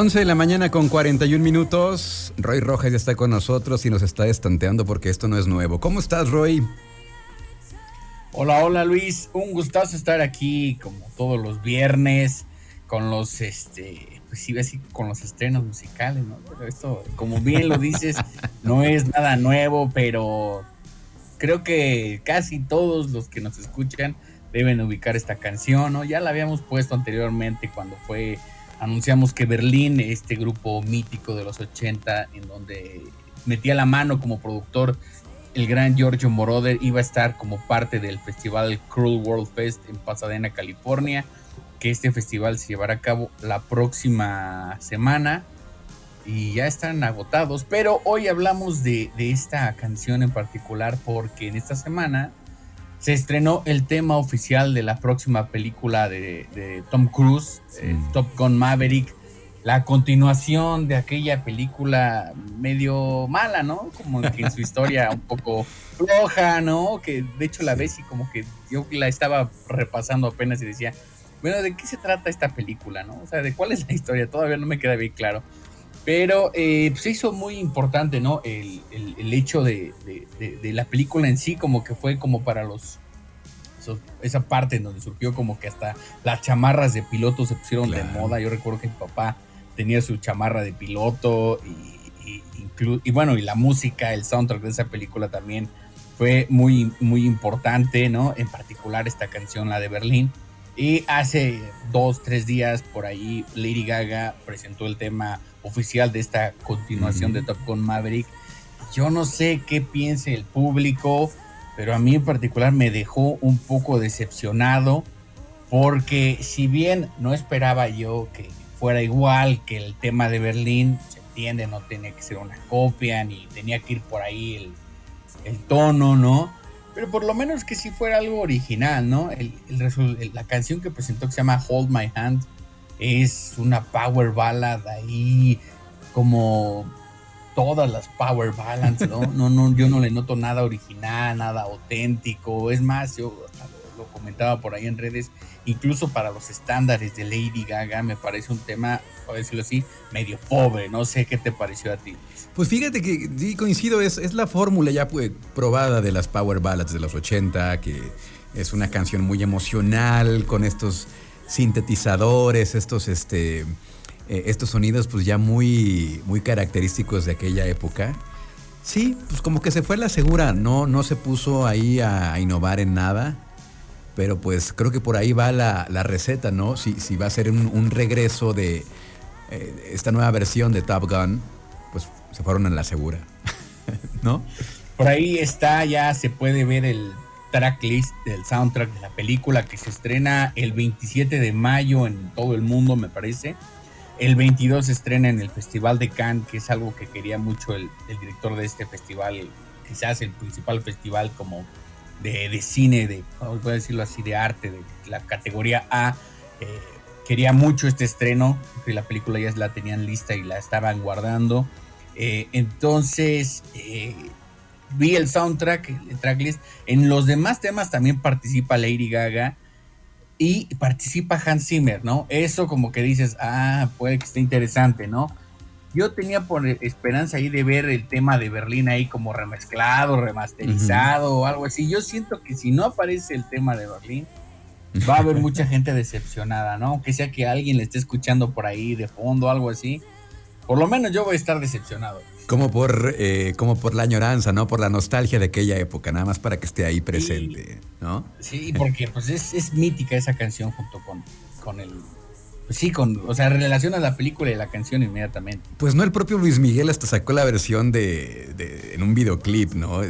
11 de la mañana con 41 minutos. Roy Rojas ya está con nosotros y nos está estanteando porque esto no es nuevo. ¿Cómo estás, Roy? Hola, hola Luis. Un gustazo estar aquí como todos los viernes con los este pues sí, así con los estrenos musicales, ¿no? Pero esto, como bien lo dices, no es nada nuevo, pero creo que casi todos los que nos escuchan deben ubicar esta canción, ¿no? Ya la habíamos puesto anteriormente cuando fue anunciamos que Berlín, este grupo mítico de los 80, en donde metía la mano como productor el gran Giorgio Moroder, iba a estar como parte del festival Cruel World Fest en Pasadena, California, que este festival se llevará a cabo la próxima semana y ya están agotados, pero hoy hablamos de, de esta canción en particular porque en esta semana se estrenó el tema oficial de la próxima película de, Tom Cruise, eh, Top Gun Maverick, la continuación de aquella película medio mala, ¿no? Como que en su historia un poco floja, ¿no? Que de hecho la ves y como que yo la estaba repasando apenas y decía, bueno, ¿de qué se trata esta película, no? O sea, ¿de cuál es la historia? Todavía no me queda bien claro. Pero eh, se hizo muy importante, ¿no? El, hecho de, la película en sí, como que fue como para los... esa parte en donde surgió como que hasta las chamarras de piloto se pusieron de moda. Yo recuerdo que mi papá tenía su chamarra de piloto y, y, bueno, y la música, el soundtrack de esa película también fue muy, muy importante, ¿no? En particular esta canción, la de Berlín. Y hace dos, tres días por ahí Lady Gaga presentó el tema oficial de esta continuación de Top Gun Maverick. Yo no sé qué piense el público, pero a mí en particular me dejó un poco decepcionado porque si bien no esperaba yo que fuera igual que el tema de Berlín, se entiende, no tenía que ser una copia ni tenía que ir por ahí el, el tono, ¿no? Pero por lo menos que si fuera algo original, ¿no? El, la canción que presentó que se llama Hold My Hand es una power ballad ahí como todas las power ballads, ¿no? No, no, yo no le noto nada original, nada auténtico. Es más, yo lo, comentaba por ahí en redes, incluso para los estándares de Lady Gaga me parece un tema, por decirlo así, medio pobre. No sé qué te pareció a ti. Pues fíjate que sí coincido, es, es la fórmula ya pues, probada de las power ballads de los 80, que es una canción muy emocional con estos sintetizadores, estos, este, eh, estos sonidos pues ya muy, muy característicos de aquella época. Sí, pues como que se fue la segura, no, no se puso ahí a, innovar en nada, pero pues creo que por ahí va la, receta, ¿no? Si, si, va a ser un, regreso de eh, esta nueva versión de Top Gun, pues se fueron a la segura, ¿no? Por ahí está, ya se puede ver el tracklist del soundtrack de la película que se estrena el 27 de mayo en todo el mundo, me parece. El 22 se estrena en el Festival de Cannes, que es algo que quería mucho el, director de este festival, quizás el principal festival como de, cine, de, a decirlo así, de arte, de la categoría A. Eh, quería mucho este estreno, que la película ya la tenían lista y la estaban guardando. Eh, entonces, eh, vi el soundtrack, el tracklist. En los demás temas también participa Lady Gaga y participa Hans Zimmer, ¿no? Eso como que dices, ah, puede que esté interesante, ¿no? Yo tenía por esperanza ahí de ver el tema de Berlín ahí como remezclado, remasterizado o algo así. Yo siento que si no aparece el tema de Berlín, va a haber mucha gente decepcionada, ¿no? Aunque sea que alguien le esté escuchando por ahí de fondo, algo así. Por lo menos yo voy a estar decepcionado. Como por, eh, como por la añoranza, ¿no? Por la nostalgia de aquella época, nada más para que esté ahí presente, ¿no? Sí, porque pues es, es mítica esa canción junto con, con el sí, con, o sea, relaciona la película y la canción inmediatamente. Pues no, el propio Luis Miguel hasta sacó la versión de, en un videoclip, ¿no?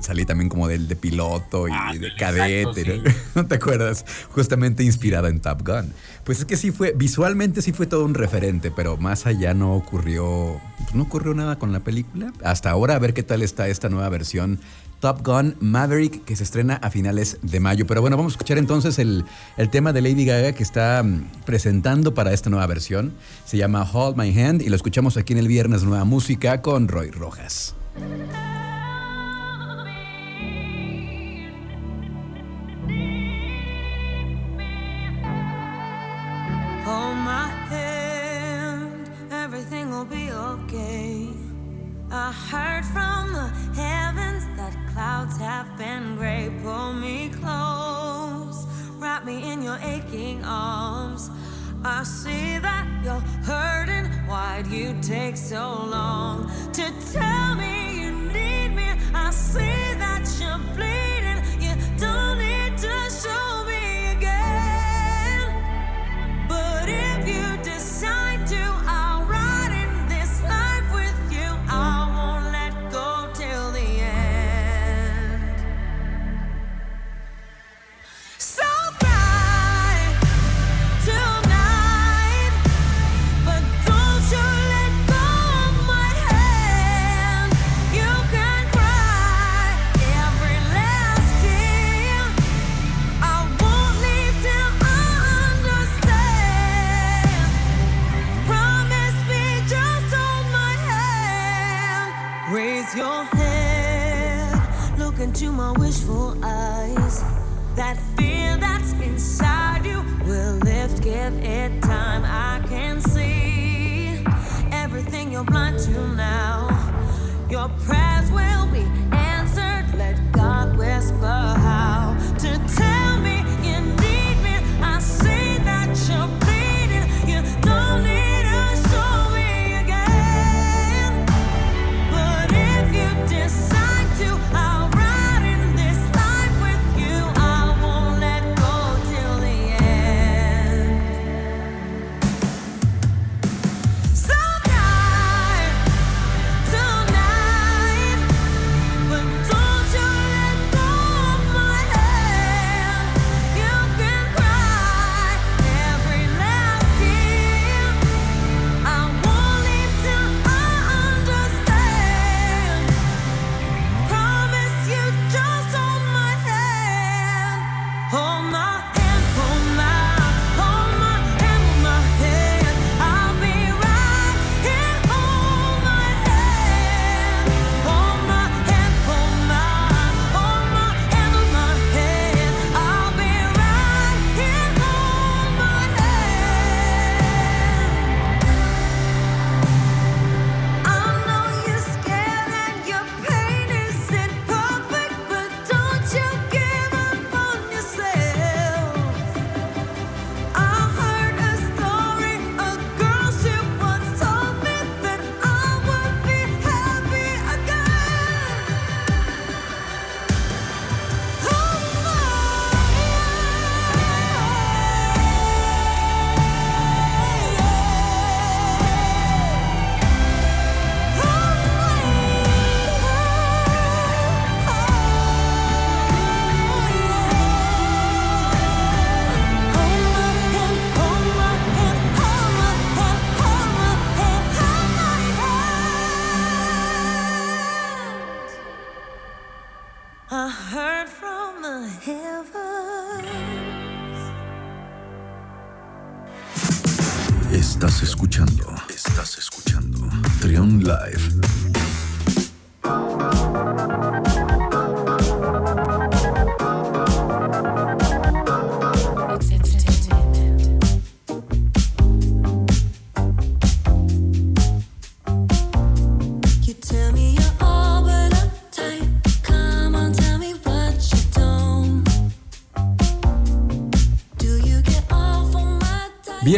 Salí también como del de piloto y ah, de cadete, ¿no? te acuerdas? Justamente inspirada en Top Gun. Pues es que sí fue, visualmente sí fue todo un referente, pero más allá no ocurrió, pues no ocurrió nada con la película. Hasta ahora a ver qué tal está esta nueva versión Top Gun Maverick, que se estrena a finales de mayo. Pero bueno, vamos a escuchar entonces el, el tema de Lady Gaga que está mm, presentando para esta nueva versión. Se llama Hold My Hand y lo escuchamos aquí en el viernes Nueva Música con Roy Rojas. I heard from the. clouds have been gray. Pull me close, wrap me in your aching arms. I see that you're hurting. Why'd you take so long to tell me?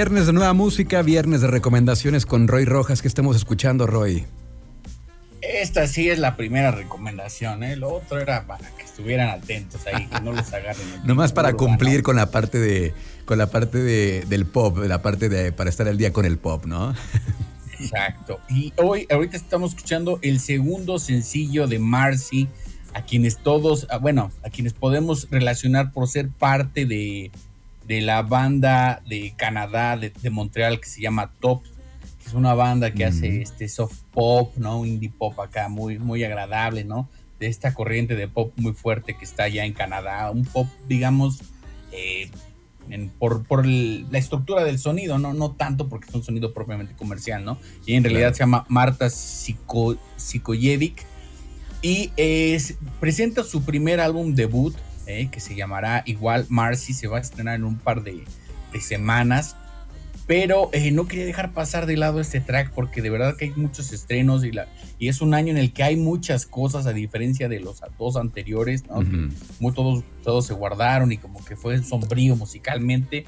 Viernes de nueva música, viernes de recomendaciones con Roy Rojas. que estamos escuchando, Roy? Esta sí es la primera recomendación, ¿eh? Lo otro era para que estuvieran atentos ahí, que no les agarren. Nomás para cumplir con la parte de con la parte de, del pop, la parte de para estar al día con el pop, ¿no? Exacto. Y hoy, ahorita estamos escuchando el segundo sencillo de Marcy, a quienes todos, ah, bueno, a quienes podemos relacionar por ser parte de, de la banda de Canadá, de, de Montreal, que se llama Top. que Es una banda que hace este soft pop, ¿no? Indie pop acá, muy, muy agradable, ¿no? De esta corriente de pop muy fuerte que está allá en Canadá. Un pop, digamos, eh, en- por, por el- la estructura del sonido, ¿no? no tanto porque es un sonido propiamente comercial, ¿no? Y en realidad Claro. se llama Marta Siko- Sikoyevic y es, presenta su primer álbum debut eh, que se llamará igual Marcy, se va a estrenar en un par de, de semanas. pero eh, no quería dejar pasar de lado este track porque de verdad que hay muchos estrenos y, la, y es un año en el que hay muchas cosas a diferencia de los dos anteriores, Muy, todos, todos se guardaron y como que fue sombrío musicalmente.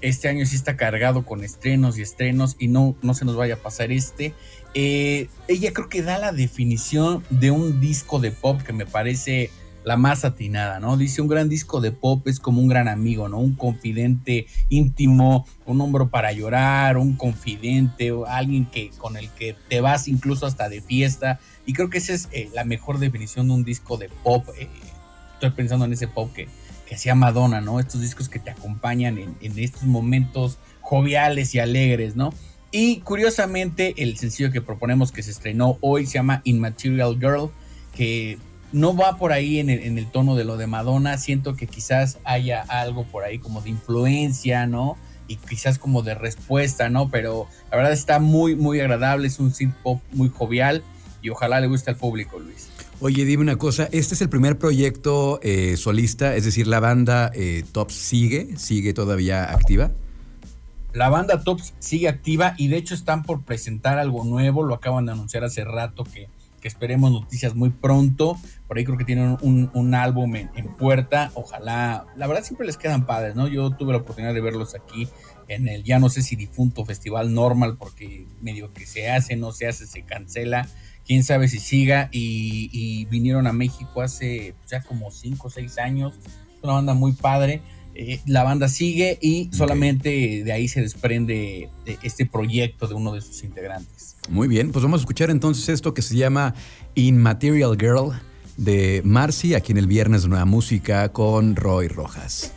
Este año sí está cargado con estrenos y estrenos y no, no se nos vaya a pasar este. Eh, ella creo que da la definición de un disco de pop que me parece la más atinada, ¿no? Dice un gran disco de pop es como un gran amigo, ¿no? Un confidente íntimo, un hombro para llorar, un confidente, alguien que con el que te vas incluso hasta de fiesta. Y creo que esa es eh, la mejor definición de un disco de pop. Eh, estoy pensando en ese pop que, que hacía Madonna, ¿no? Estos discos que te acompañan en, estos momentos joviales y alegres, ¿no? Y curiosamente, el sencillo que proponemos que se estrenó hoy se llama Immaterial Girl, que no va por ahí en el, tono de lo de Madonna. Siento que quizás haya algo por ahí como de influencia, ¿no? Y quizás como de respuesta, ¿no? Pero la verdad está muy, muy agradable. Es un synth pop muy jovial y ojalá le guste al público, Luis. Oye, dime una cosa, este es el primer proyecto eh, solista, es decir, la banda eh, Tops sigue, sigue todavía activa. La banda Tops sigue activa y de hecho están por presentar algo nuevo, lo acaban de anunciar hace rato que esperemos noticias muy pronto. Por ahí creo que tienen un, álbum en, puerta. Ojalá, la verdad siempre les quedan padres, ¿no? Yo tuve la oportunidad de verlos aquí en el ya no sé si difunto Festival Normal, porque medio que se hace, no se hace, se cancela. Quién sabe si siga. Y, vinieron a México hace pues, ya como 5 o 6 años. Una banda muy padre. Eh, la banda sigue y solamente de ahí se desprende este proyecto de uno de sus integrantes. Muy bien, pues vamos a escuchar entonces esto que se llama Immaterial Girl de Marcy, aquí en el viernes Nueva Música con Roy Rojas.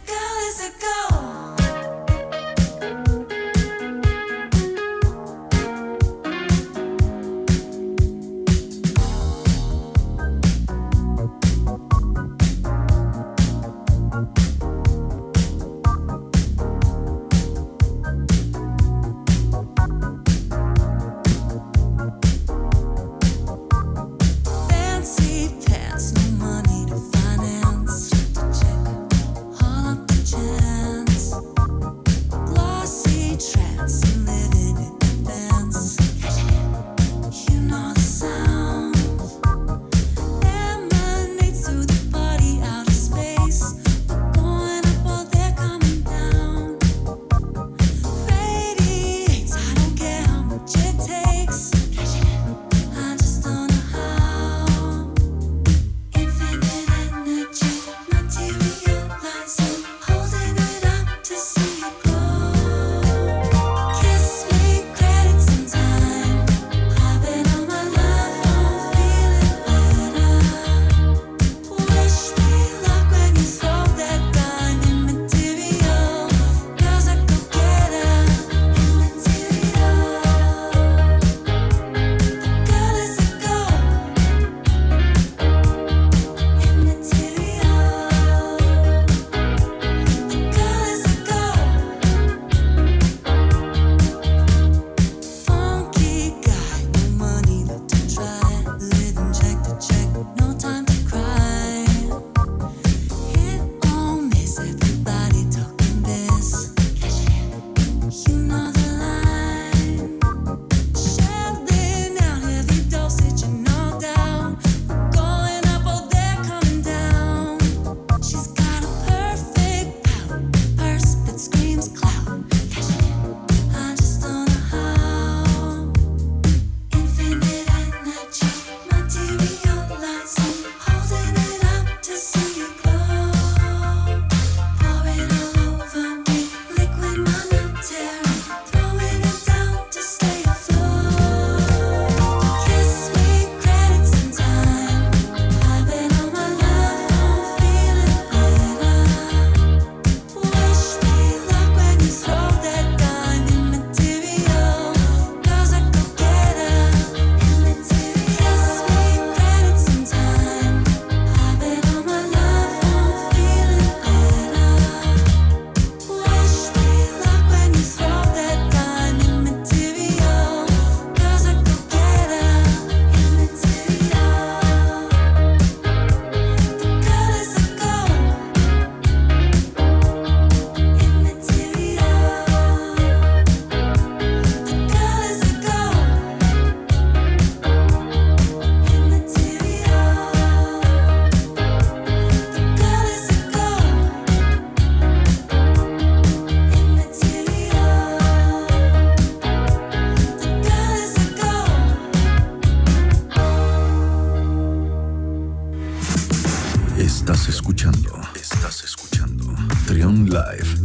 Estás escuchando, estás escuchando Trion Live.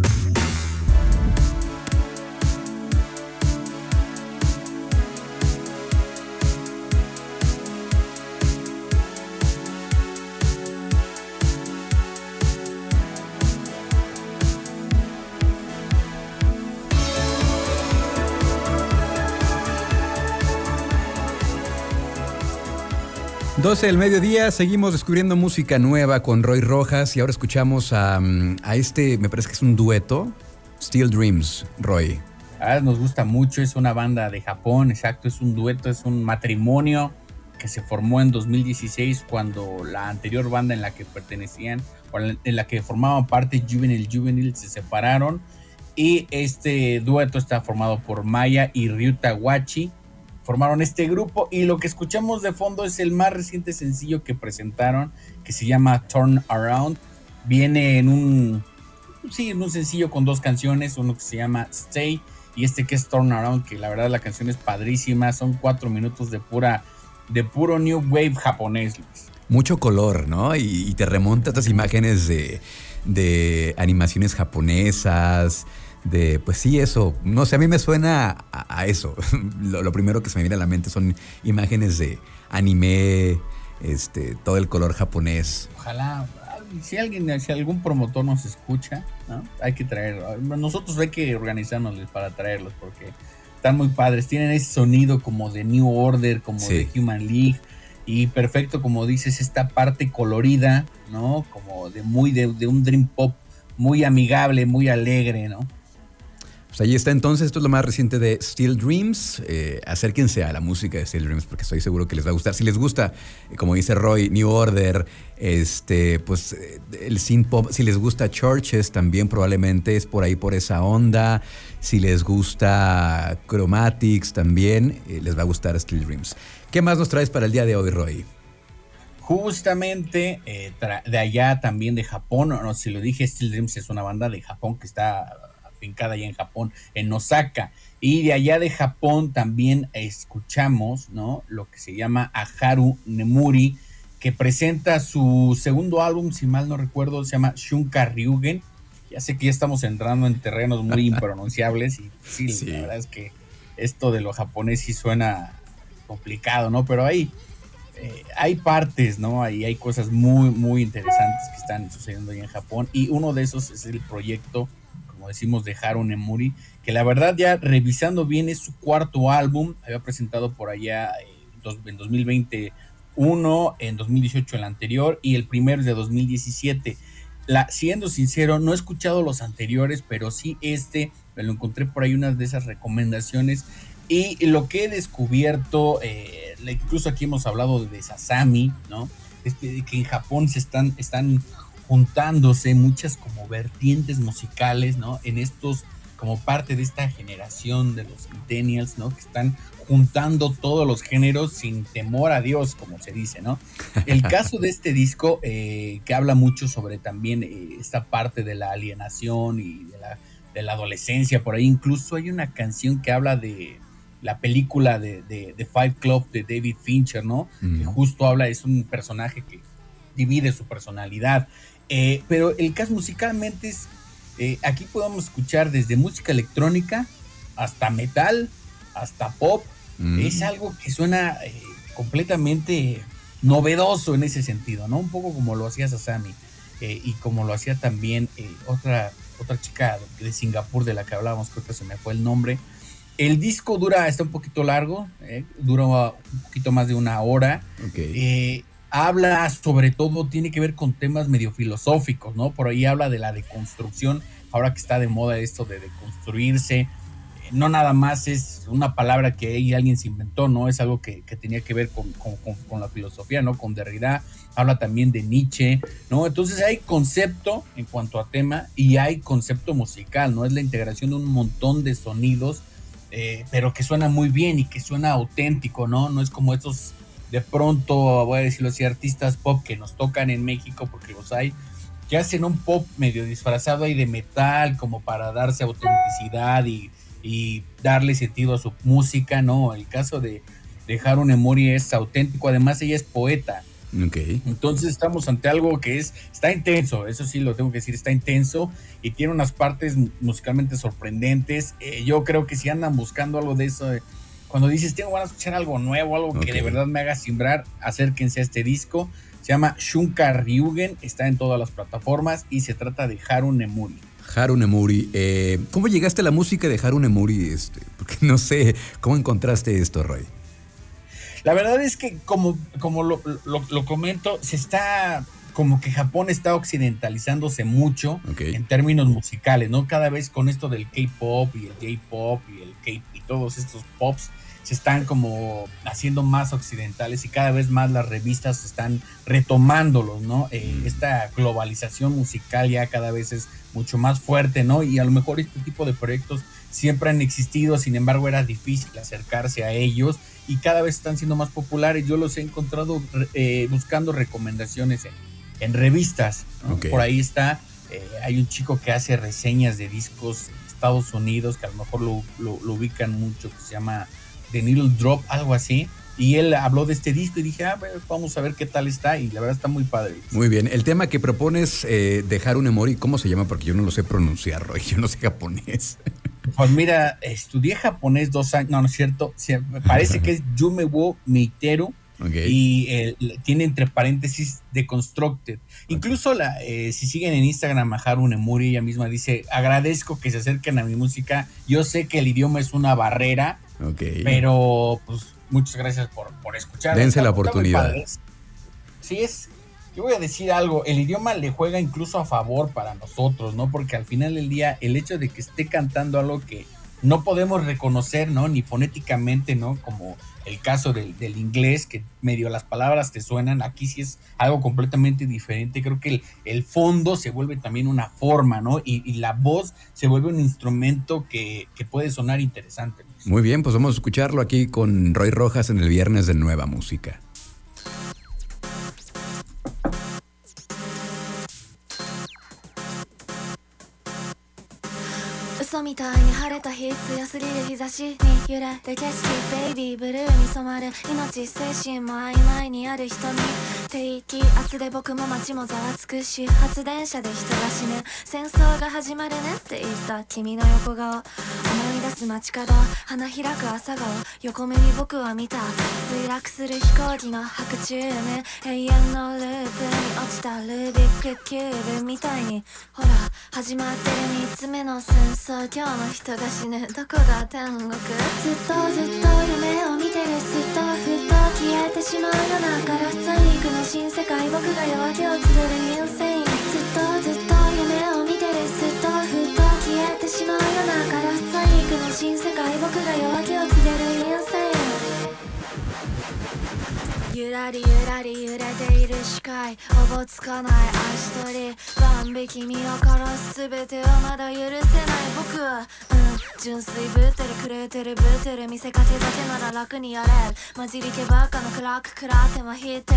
12 del mediodía, seguimos descubriendo música nueva con Roy Rojas y ahora escuchamos a, mm, a este, me parece que es un dueto, Steel Dreams, Roy. Nos gusta mucho, es una banda de Japón, exacto, es un dueto, es un matrimonio que se formó en 2016 cuando la anterior banda en la que pertenecían, o en la que formaban parte Juvenile Juvenile, se separaron y este dueto está formado por Maya y Ryuta Wachi formaron este grupo y lo que escuchamos de fondo es el más reciente sencillo que presentaron que se llama Turn Around. Viene en un sí, en un sencillo con dos canciones, uno que se llama Stay y este que es Turn Around, que la verdad la canción es padrísima, son cuatro minutos de pura de puro new wave japonés. Mucho color, ¿no? Y, te remonta a estas imágenes de, de animaciones japonesas, de, pues sí, eso, no sé, a mí me suena a, eso. Lo, primero que se me viene a la mente son imágenes de anime, este, todo el color japonés. Ojalá, si alguien, si algún promotor nos escucha, hay que traerlo. Nosotros hay que organizarnos para traerlos porque están muy padres. Tienen ese sonido como de New Order, como de Human League. Y perfecto, como dices, esta parte colorida, ¿no? Como de muy de, de un dream pop muy amigable, muy alegre, ¿no? Pues ahí está entonces, esto es lo más reciente de Steel Dreams. Eh, acérquense a la música de Steel Dreams porque estoy seguro que les va a gustar. Si les gusta, eh, como dice Roy, New Order, este, pues eh, el synth pop, si les gusta Churches también probablemente es por ahí por esa onda. Si les gusta Chromatics también, les va a gustar Steel Dreams. ¿Qué más nos traes para el día de hoy, Roy? Justamente de allá también de Japón, no, si lo dije, Steel Dreams es una banda de Japón que está cada allá en Japón, en Osaka. Y de allá de Japón también escuchamos, ¿no? Lo que se llama Aharu Nemuri, que presenta su segundo álbum, si mal no recuerdo, se llama Shunka Ryugen. Ya sé que ya estamos entrando en terrenos muy impronunciables y sí, la verdad es que esto de lo japonés sí suena complicado, ¿no? Pero ahí eh, hay partes, ¿no? Ahí hay cosas muy, muy interesantes que están sucediendo ahí en Japón y uno de esos es el proyecto decimos, de Haru Nemuri, que la verdad ya revisando bien es su cuarto álbum, había presentado por allá en 2021, en 2018 el anterior y el primero de 2017. La, siendo sincero, no he escuchado los anteriores, pero sí este, me lo encontré por ahí unas de esas recomendaciones y lo que he descubierto, eh, incluso aquí hemos hablado de Sasami, ¿no? Este, que en Japón se están, están juntándose muchas como vertientes musicales, ¿no? En estos, como parte de esta generación de los millennials, ¿no? Que están juntando todos los géneros sin temor a Dios, como se dice, ¿no? El caso de este disco, eh, que habla mucho sobre también eh, esta parte de la alienación y de la, de la, adolescencia, por ahí incluso hay una canción que habla de la película de, de, Fight Club de David Fincher, ¿no? Que justo habla, es un personaje que divide su personalidad eh, pero el caso musicalmente es, eh, aquí podemos escuchar desde música electrónica hasta metal, hasta pop. Mm. Es algo que suena eh, completamente novedoso en ese sentido, ¿no? Un poco como lo hacía Sasami y como lo hacía también otra, otra chica de Singapur de la que hablábamos, creo que se me fue el nombre. El disco dura, está un poquito largo, dura un poquito más de una hora. Okay habla sobre todo, tiene que ver con temas medio filosóficos, ¿no? Por ahí habla de la deconstrucción, ahora que está de moda esto de deconstruirse, no nada más es una palabra que alguien se inventó, ¿no? Es algo que, tenía que ver con, la filosofía, ¿no? Con Derrida, habla también de Nietzsche, ¿no? Entonces hay concepto en cuanto a tema y hay concepto musical, ¿no? Es la integración de un montón de sonidos, eh, pero que suena muy bien y que suena auténtico, ¿no? No es como estos de pronto, voy a decirlo así, artistas pop que nos tocan en México, porque los hay, que hacen un pop medio disfrazado ahí de metal, como para darse autenticidad y, darle sentido a su música, ¿no? El caso de, de Haru Nemori es auténtico, además ella es poeta, Ok. Entonces estamos ante algo que es, está intenso, eso sí lo tengo que decir, está intenso y tiene unas partes musicalmente sorprendentes. Eh, yo creo que si andan buscando algo de eso, cuando dices, tengo ganas de escuchar algo nuevo, algo que de verdad me haga simbrar, acérquense a este disco. Se llama Shunka Ryugen, está en todas las plataformas y se trata de Haru Nemuri. Haru Nemuri. eh, ¿Cómo llegaste a la música de Haru Nemuri? Este, porque no sé, ¿cómo encontraste esto, Roy? La verdad es que como, como lo, lo- lo comento, se está como que Japón está occidentalizándose mucho en términos musicales, ¿no? Cada vez con esto del K-pop y el J-pop y el K y todos estos pops se están como haciendo más occidentales y cada vez más las revistas están retomándolos, ¿no? Eh, Mm. esta globalización musical ya cada vez es mucho más fuerte, ¿no? Y a lo mejor este tipo de proyectos siempre han existido, sin embargo era difícil acercarse a ellos y cada vez están siendo más populares. Yo los he encontrado eh, buscando recomendaciones en, en revistas. ¿no? Por ahí está, eh, hay un chico que hace reseñas de discos en Estados Unidos, que a lo mejor lo, lo- lo ubican mucho, que se llama The Needle Drop, algo así. Y él habló de este disco y dije, ah, bueno, vamos a ver qué tal está. Y la verdad está muy padre. Muy bien. El tema que propones eh, de Haru Nemuri, ¿cómo se llama? Porque yo no lo sé pronunciar, Roy. Yo no sé japonés. Pues mira, estudié japonés dos años, no, no es cierto. parece que es Yume wo Meiteru. Ok. y eh, tiene entre paréntesis deconstructed. Incluso la, eh, si siguen en Instagram a Haru Nemuri, ella misma dice, agradezco que se acerquen a mi música. Yo sé que el idioma es una barrera, ok. pero pues muchas gracias por, por escuchar. Dense la oportunidad. Sí, es. Yo voy a decir algo, el idioma le juega incluso a favor para nosotros, ¿no? Porque al final del día, el hecho de que esté cantando algo que no podemos reconocer, ¿no? Ni fonéticamente, ¿no? Como el caso del, del inglés, que medio las palabras te suenan, aquí sí es algo completamente diferente. Creo que el, el fondo se vuelve también una forma, ¿no? Y, y la voz se vuelve un instrumento que, que puede sonar interesante. Luis. Muy bien, pues vamos a escucharlo aquí con Roy Rojas en el viernes de Nueva Música. 嘘みたいに晴れた日強すぎる日差しに揺れて景色ベイビーブルーに染まる命精神も曖昧にある瞳 低気圧で僕も街もざわつくし発電車で人が死ぬ。戦争が始まるねって言った君の横顔。思い出す街角花開く朝顔。横目に僕は見た。墜落する飛行機の白昼夢永遠のループに落ちたルービックキューブみたいに。ほら始まってる3つ目の戦争。今日の人が死ぬ。どこが天国？ずっとずっと夢を見てる。すっとふっと。消えてしまうようなガラス細工の新世界僕が夜明けを告げるインセインずっとずっと夢を見てる。すっとふっと消えてしまうようなガラス細工の新世界。僕が夜明けを告げる。インセインゆらりゆらり揺れている視界おぼつかない足取り万引き身を殺す全てをまだ許せない僕はうん純粋ぶってる狂ってるぶってる見せかけだけなら楽にやれ混じり気ばっかのクラック食らっても引いて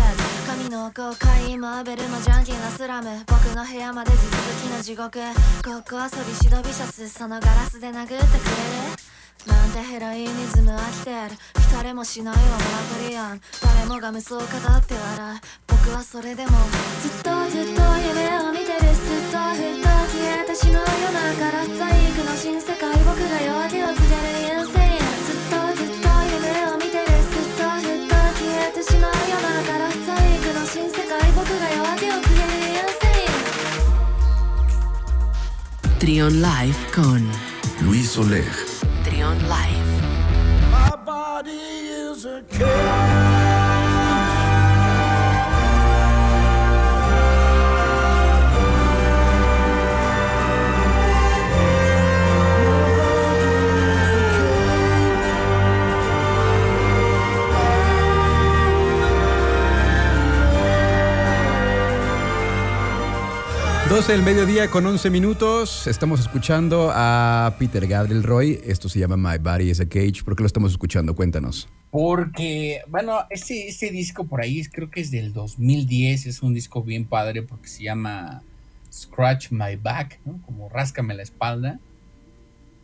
神の公開マーベルのジャンキーなスラム僕の部屋まで地続きの地獄ごっこ遊びシドビシャスそのガラスで殴ってくれるなんてヘロイニズム飽きてる。誰れもしないわマラトリアン誰もが無双か語って笑う。僕はそれでもずっとずっと夢を見てる。ずっとふっと消えてしまうよなから最悪の新世界僕が弱気を告げる。優勢 Trion Live con Luis Oleg. Live. My body is a cage. 12 del mediodía con 11 minutos. Estamos escuchando a Peter Gabriel Roy. Esto se llama My Body is a Cage. ¿Por qué lo estamos escuchando? Cuéntanos. Porque, bueno, este, este disco por ahí creo que es del 2010, es un disco bien padre porque se llama Scratch My Back, ¿no? Como Ráscame la espalda.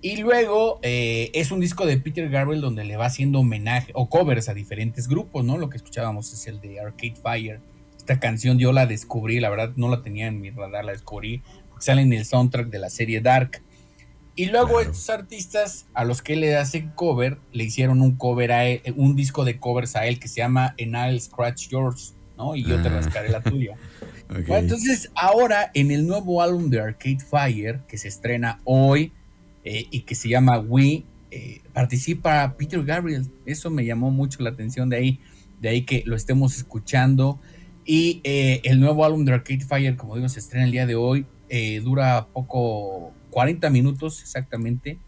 Y luego eh, es un disco de Peter Gabriel donde le va haciendo homenaje o covers a diferentes grupos, ¿no? Lo que escuchábamos es el de Arcade Fire, Esta canción yo la descubrí, la verdad no la tenía en mi radar, la descubrí porque sale en el soundtrack de la serie Dark. Y luego Claro. estos artistas a los que le hacen cover, le hicieron un cover a él, un disco de covers a él que se llama And I'll Scratch Yours, ¿no? Y yo te Ah. rascaré la tuya. Ok. Bueno, entonces, ahora en el nuevo álbum de Arcade Fire, que se estrena hoy eh, y que se llama We, eh, participa Peter Gabriel. Eso me llamó mucho la atención de ahí, de ahí que lo estemos escuchando. Y eh, el nuevo álbum de Arcade Fire, como digo, se estrena el día de hoy. eh, dura poco, 40 minutos exactamente.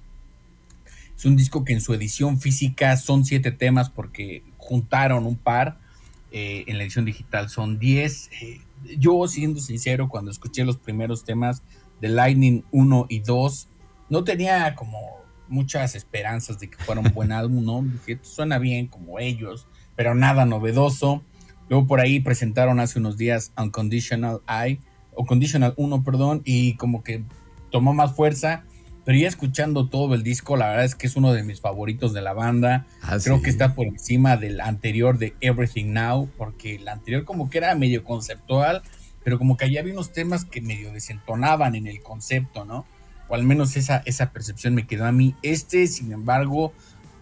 Es un disco que en su edición física son siete temas porque juntaron un par. eh, en la edición digital son 10. Eh, yo, siendo sincero, cuando escuché los primeros temas de Lightning 1 y 2, no tenía como muchas esperanzas de que fuera un buen álbum, ¿no? Dije, suena bien como ellos, pero nada novedoso. Luego por ahí presentaron hace unos días Unconditional I, o Conditional 1, perdón, y como que tomó más fuerza. Pero ya escuchando todo el disco, la verdad es que es uno de mis favoritos de la banda. Ah, Creo sí. que está por encima del anterior de Everything Now, porque el anterior como que era medio conceptual, pero como que allá había unos temas que medio desentonaban en el concepto, ¿no? O al menos esa, esa percepción me quedó a mí. Este, sin embargo,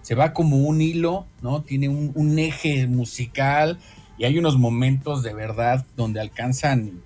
se va como un hilo, ¿no? Tiene un, un eje musical y hay unos momentos de verdad donde alcanzan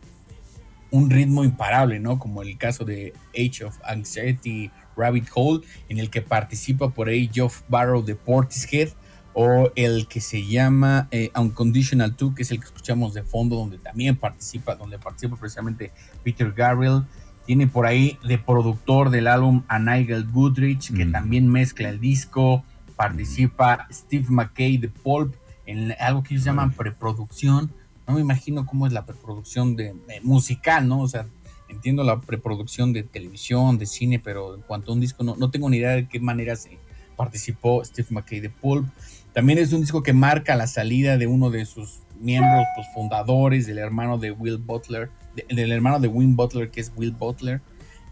un ritmo imparable, ¿no? Como el caso de Age of Anxiety Rabbit Hole, en el que participa por ahí Geoff Barrow de Portishead, o el que se llama eh, Unconditional 2, que es el que escuchamos de fondo, donde también participa, donde participa precisamente Peter Gabriel. Tiene por ahí de productor del álbum a Nigel Goodrich, que Mm. también mezcla el disco. Participa Steve McKay de Pulp en algo que ellos llaman preproducción. No me imagino cómo es la preproducción de, musical, ¿no? O sea, entiendo la preproducción de televisión, de cine, pero en cuanto a un disco, no, no tengo ni idea de qué manera se participó Steve McKay de Pulp. También es un disco que marca la salida de uno de sus miembros pues, fundadores, del hermano de Will Butler, de- del hermano de Win Butler, que es Will Butler.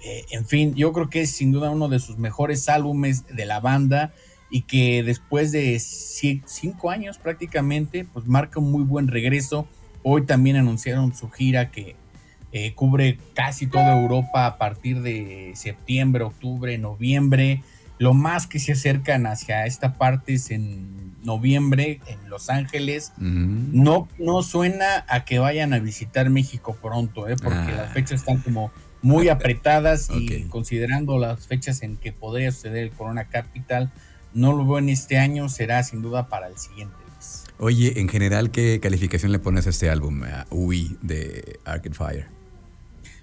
Eh, en fin, yo creo que es sin duda uno de sus mejores álbumes de la banda y que después de ci- cinco años prácticamente, pues marca un muy buen regreso. Hoy también anunciaron su gira que eh, cubre casi toda Europa a partir de septiembre, octubre, noviembre. Lo más que se acercan hacia esta parte es en noviembre en Los Ángeles. No, no suena a que vayan a visitar México pronto, ¿eh? porque Ah. las fechas están como muy apretadas y considerando las fechas en que podría suceder el Corona Capital, no lo veo en este año, será sin duda para el siguiente. Luis. Oye, en general, ¿qué calificación le pones a este álbum, a Wii de Arcade Fire?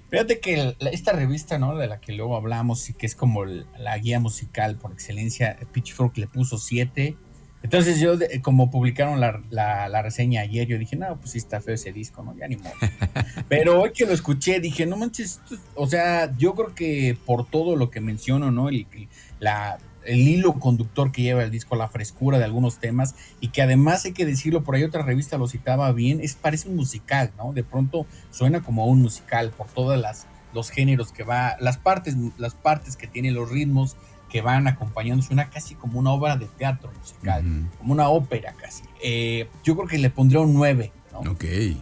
Fíjate que esta revista, ¿no? De la que luego hablamos y que es como la guía musical por excelencia, Pitchfork le puso 7. Entonces yo, como publicaron la, la- la reseña ayer, yo dije, no, pues sí está feo ese disco, ¿no? Ya ni modo. Pero hoy que lo escuché, dije, no manches, esto o sea, yo creo que por todo lo que menciono, ¿no? El, el- la, el hilo conductor que lleva el disco, la frescura de algunos temas, y que además hay que decirlo, por ahí otra revista lo citaba bien, es parece un musical, ¿no? De pronto suena como un musical por todas las los géneros que va, las partes, las partes que tiene los ritmos que van acompañando, suena casi como una obra de teatro musical, como una ópera casi. Eh, yo creo que le pondría un 9, ¿no? Ok, eh,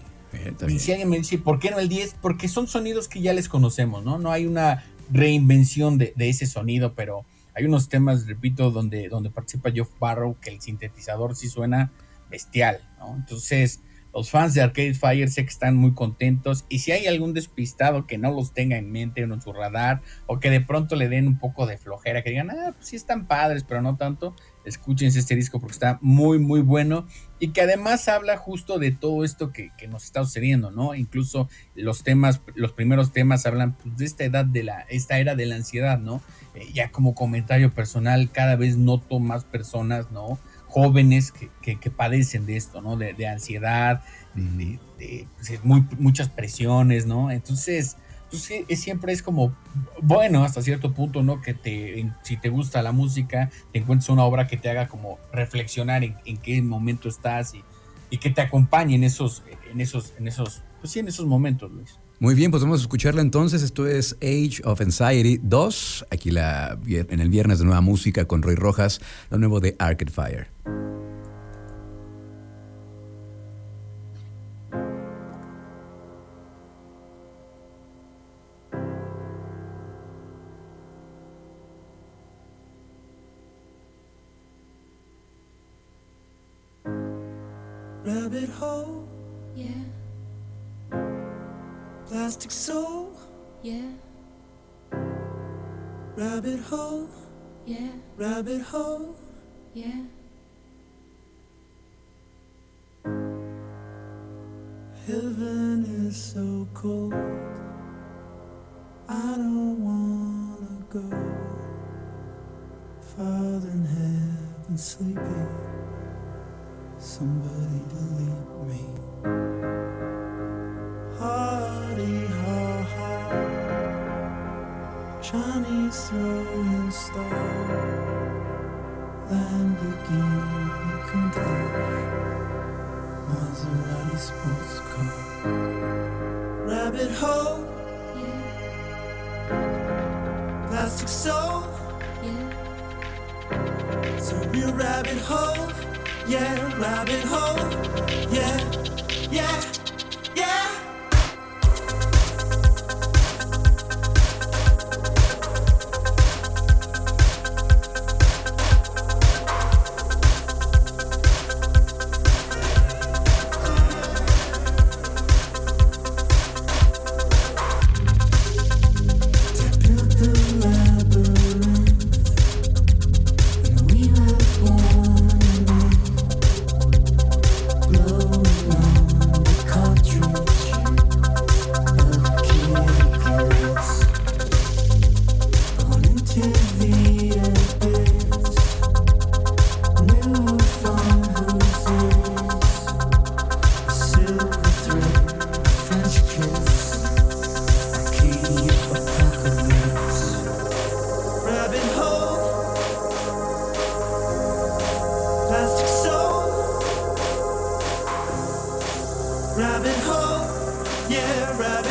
Y si alguien me dice, ¿por qué no el 10? Porque son sonidos que ya les conocemos, ¿no? No hay una reinvención de, de ese sonido, pero hay unos temas, repito, donde, donde participa Geoff Barrow, que el sintetizador sí suena bestial, ¿no? Entonces, los fans de Arcade Fire sé que están muy contentos y si hay algún despistado que no los tenga en mente o en su radar o que de pronto le den un poco de flojera, que digan, ah, pues sí están padres, pero no tanto, escúchense este disco porque está muy, muy bueno y que además habla justo de todo esto que, que nos está sucediendo, ¿no? Incluso los temas, los primeros temas hablan pues, de esta edad de la, esta era de la ansiedad, ¿no? Eh, ya como comentario personal, cada vez noto más personas, ¿no? Jóvenes que, que, que padecen de esto, ¿no? De, de ansiedad, de, pues, muchas presiones, ¿no? Entonces, pues, es, siempre es como, bueno, hasta cierto punto, ¿no? Que te, si te gusta la música, te encuentres una obra que te haga como reflexionar en, qué momento estás y, y que te acompañe en esos, en esos, en esos, pues sí, en esos momentos, Luis. Muy bien, pues vamos a escucharla entonces. Esto es Age of Anxiety 2. Aquí la, en el viernes de nueva música con Roy Rojas, lo nuevo de Arcade Fire. Plastic soul, yeah, rabbit hole, yeah, rabbit hole. yeah. Heaven is so cold. I don't wanna go. Father in heaven sleepy. Somebody delete me. Hardy Chinese throwing star. Lamborghini complete. Maserati sports car. Rabbit hole, Yeah, plastic soul, yeah, surreal rabbit hole. Yeah, rabbit hole. Yeah, yeah. Rabbit hole. Yeah, rabbit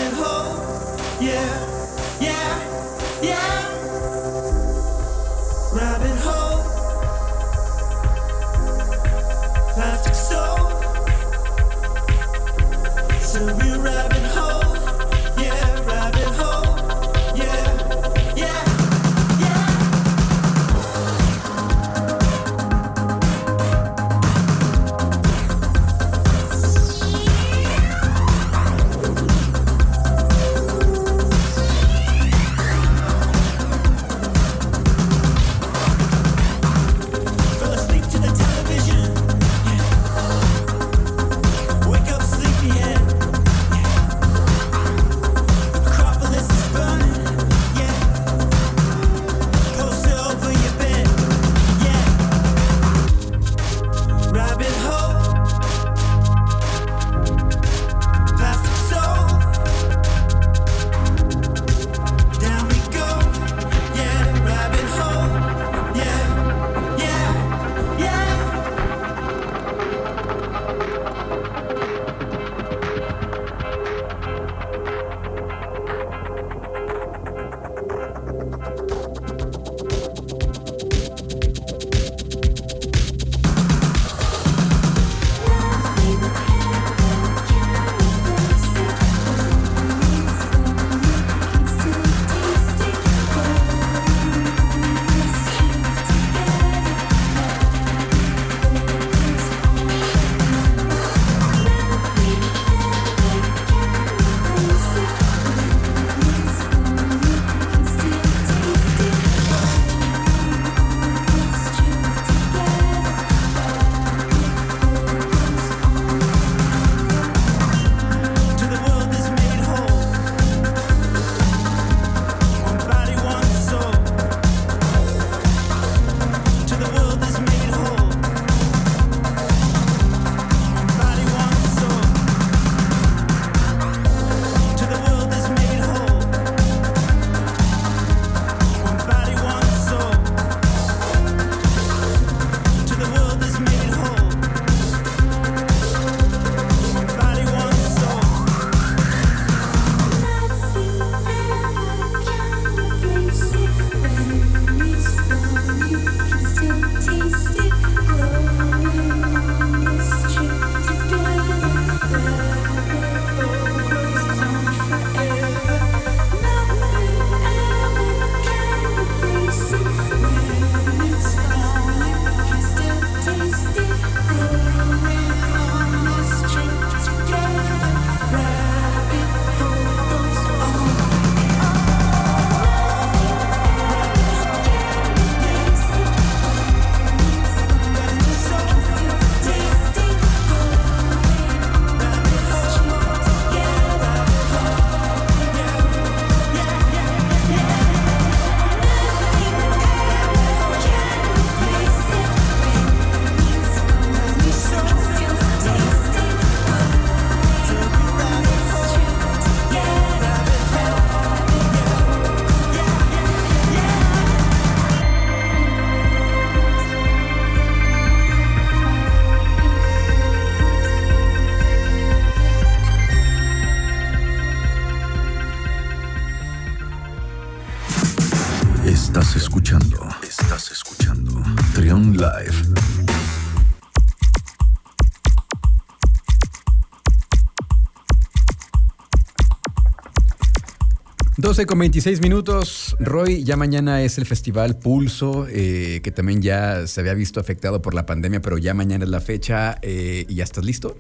12 con 26 minutos. Roy, ya mañana es el festival Pulso, eh, que también ya se había visto afectado por la pandemia, pero ya mañana es la fecha. eh, ¿Y ya estás listo?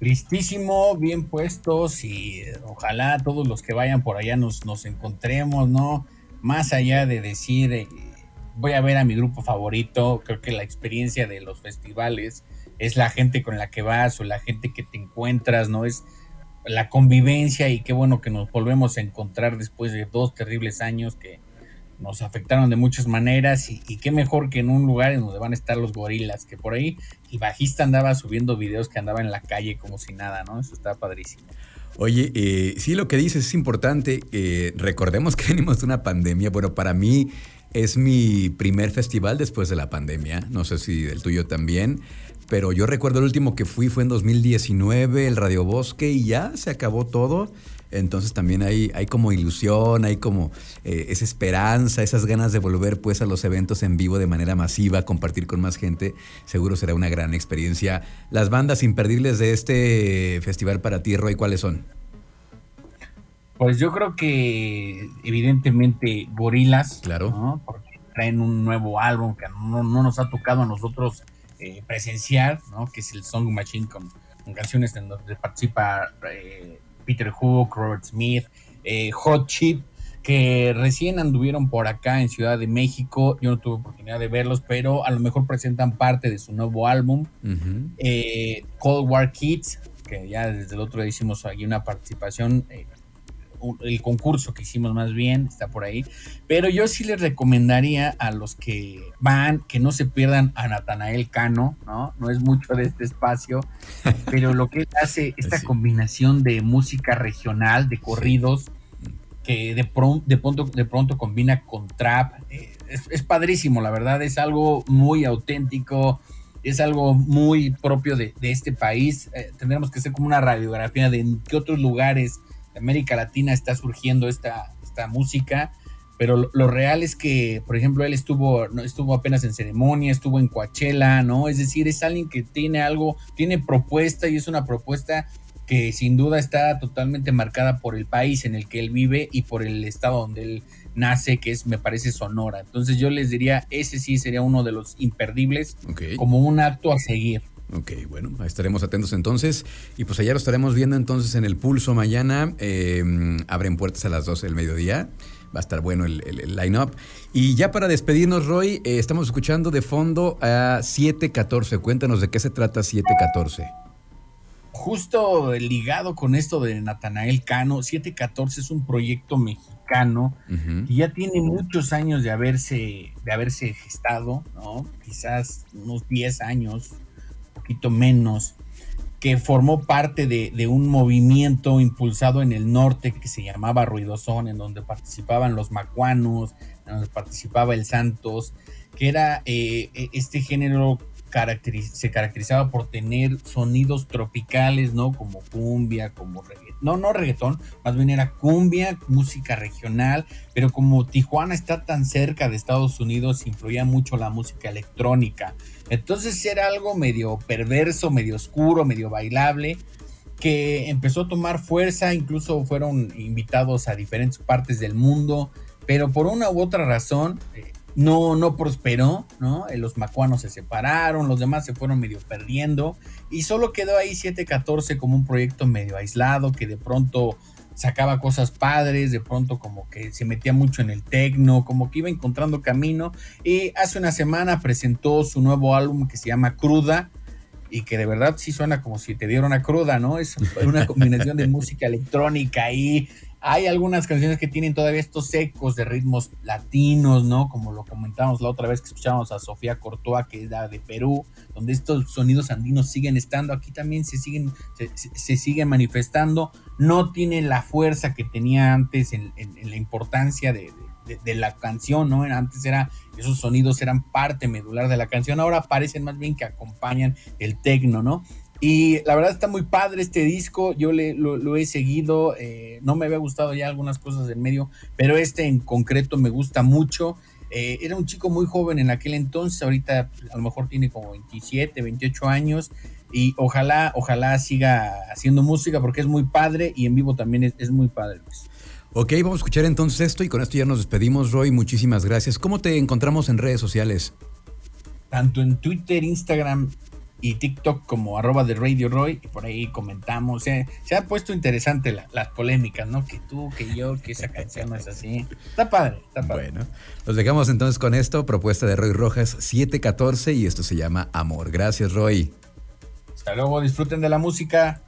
Listísimo, bien puestos y eh, ojalá todos los que vayan por allá nos, nos encontremos, ¿no? Más allá de decir, voy a ver a mi grupo favorito, creo que la experiencia de los festivales es la gente con la que vas o la gente que te encuentras, ¿no? Es la convivencia y qué bueno que nos volvemos a encontrar después de dos terribles años que nos afectaron de muchas maneras y, y qué mejor que en un lugar en donde van a estar los gorilas, que por ahí el bajista andaba subiendo videos que andaba en la calle como si nada, ¿no? Eso está padrísimo. Oye, eh, sí, lo que dices es importante. eh, recordemos que venimos de una pandemia. Bueno, para mí es mi primer festival después de la pandemia. No sé si del tuyo también. Pero yo recuerdo el último que fui fue en 2019, el Radio Bosque, y ya se acabó todo. Entonces también hay, hay como ilusión, hay como eh, esa esperanza, esas ganas de volver pues a los eventos en vivo de manera masiva, compartir con más gente. Seguro será una gran experiencia. Las bandas imperdibles de este festival para ti, Roy, ¿cuáles son? Pues yo creo que evidentemente Gorilas, Claro. ¿no? porque traen un nuevo álbum que no, no nos ha tocado a nosotros eh, presenciar, ¿no? que es el Song Machine con, con canciones en donde participa eh, Peter Hook, Robert Smith, eh, Hot Chip, que recién anduvieron por acá en Ciudad de México. Yo no tuve oportunidad de verlos, pero a lo mejor presentan parte de su nuevo álbum. Eh, Cold War Kids, que ya desde el otro día hicimos aquí una participación, eh, el concurso que hicimos más bien está por ahí, pero yo sí les recomendaría a los que van que no se pierdan a Natanael Cano, ¿no? No es mucho de este espacio, pero lo que él hace, esta Sí. combinación de música regional, de corridos, que de, pronto, de, pronto, de pronto combina con trap. eh, Es, es padrísimo, la verdad, es algo muy auténtico, es algo muy propio de, de este país. Eh, tendremos que hacer como una radiografía de en qué otros lugares de América Latina está surgiendo esta, esta música. Pero lo, lo real es que, por ejemplo, él estuvo, no, estuvo apenas en ceremonia, estuvo en Coachella, ¿no? Es decir, es alguien que tiene algo, tiene propuesta y es una propuesta que sin duda está totalmente marcada por el país en el que él vive y por el estado donde él nace, que es, me parece, Sonora. Entonces yo les diría, ese sí sería uno de los imperdibles como un acto a seguir. Ok, bueno, estaremos atentos entonces. Y pues allá lo estaremos viendo entonces en el pulso mañana. Eh, abren puertas a las 12 del mediodía. Va a estar bueno el, el- el line-up. Y ya para despedirnos, Roy, eh, estamos escuchando de fondo a 714. Cuéntanos de qué se trata 714. Justo ligado con esto de Natanael Cano, 714 es un proyecto mexicano que ya tiene muchos años de haberse, de haberse gestado, ¿no? Quizás unos 10 años, poquito menos, que formó parte de, un movimiento impulsado en el norte que se llamaba Ruidosón, en donde participaban los macuanos, en donde participaba el Santos, que era eh, eh, este género se caracterizaba por tener sonidos tropicales, ¿no? Como cumbia, como reggaetón. No, no reggaetón, más bien era cumbia, música regional, pero como Tijuana está tan cerca de Estados Unidos, influía mucho la música electrónica. Entonces era algo medio perverso, medio oscuro, medio bailable, que empezó a tomar fuerza, incluso fueron invitados a diferentes partes del mundo, pero por una u otra razón eh, no, no prosperó, ¿no? Eh, Los macuanos se separaron, los demás se fueron medio perdiendo y solo quedó ahí 714 como un proyecto medio aislado que de pronto sacaba cosas padres, de pronto como que se metía mucho en el tecno, como que iba encontrando camino y hace una semana presentó su nuevo álbum que se llama Cruda y que de verdad sí suena como si te diera una cruda, ¿no? Es una combinación de música electrónica y hay algunas canciones que tienen todavía estos ecos de ritmos latinos, ¿no? Como lo comentamos la otra vez que escuchábamos a Sofía Cortoa, que es la de Perú, donde estos sonidos andinos siguen estando, aquí también se siguen, se, siguen manifestando, no tienen la fuerza que tenía antes en, la importancia de, de- de la canción, ¿no? Antes era, esos sonidos eran parte medular de la canción, ahora parecen más bien que acompañan el tecno, ¿no? Y la verdad está muy padre este disco, yo le, lo, lo he seguido, eh, no me había gustado ya algunas cosas del medio, pero este en concreto me gusta mucho. Eh, era un chico muy joven en aquel entonces, ahorita a lo mejor tiene como 27, 28 años y ojalá, ojalá siga haciendo música porque es muy padre y en vivo también es, es muy padre. Luis. Ok, vamos a escuchar entonces esto y con esto ya nos despedimos, Roy. Muchísimas gracias. ¿Cómo te encontramos en redes sociales? Tanto en Twitter, Instagram y TikTok como arroba de Radio Roy, y por ahí comentamos. Se, se ha puesto interesante la- las polémicas, ¿no? Que tú, que yo, que esa canción no es así. Está padre, está padre. Bueno, los dejamos entonces con esto, propuesta de Roy Rojas 714 y esto se llama Amor. Gracias, Roy. Hasta luego, disfruten de la música.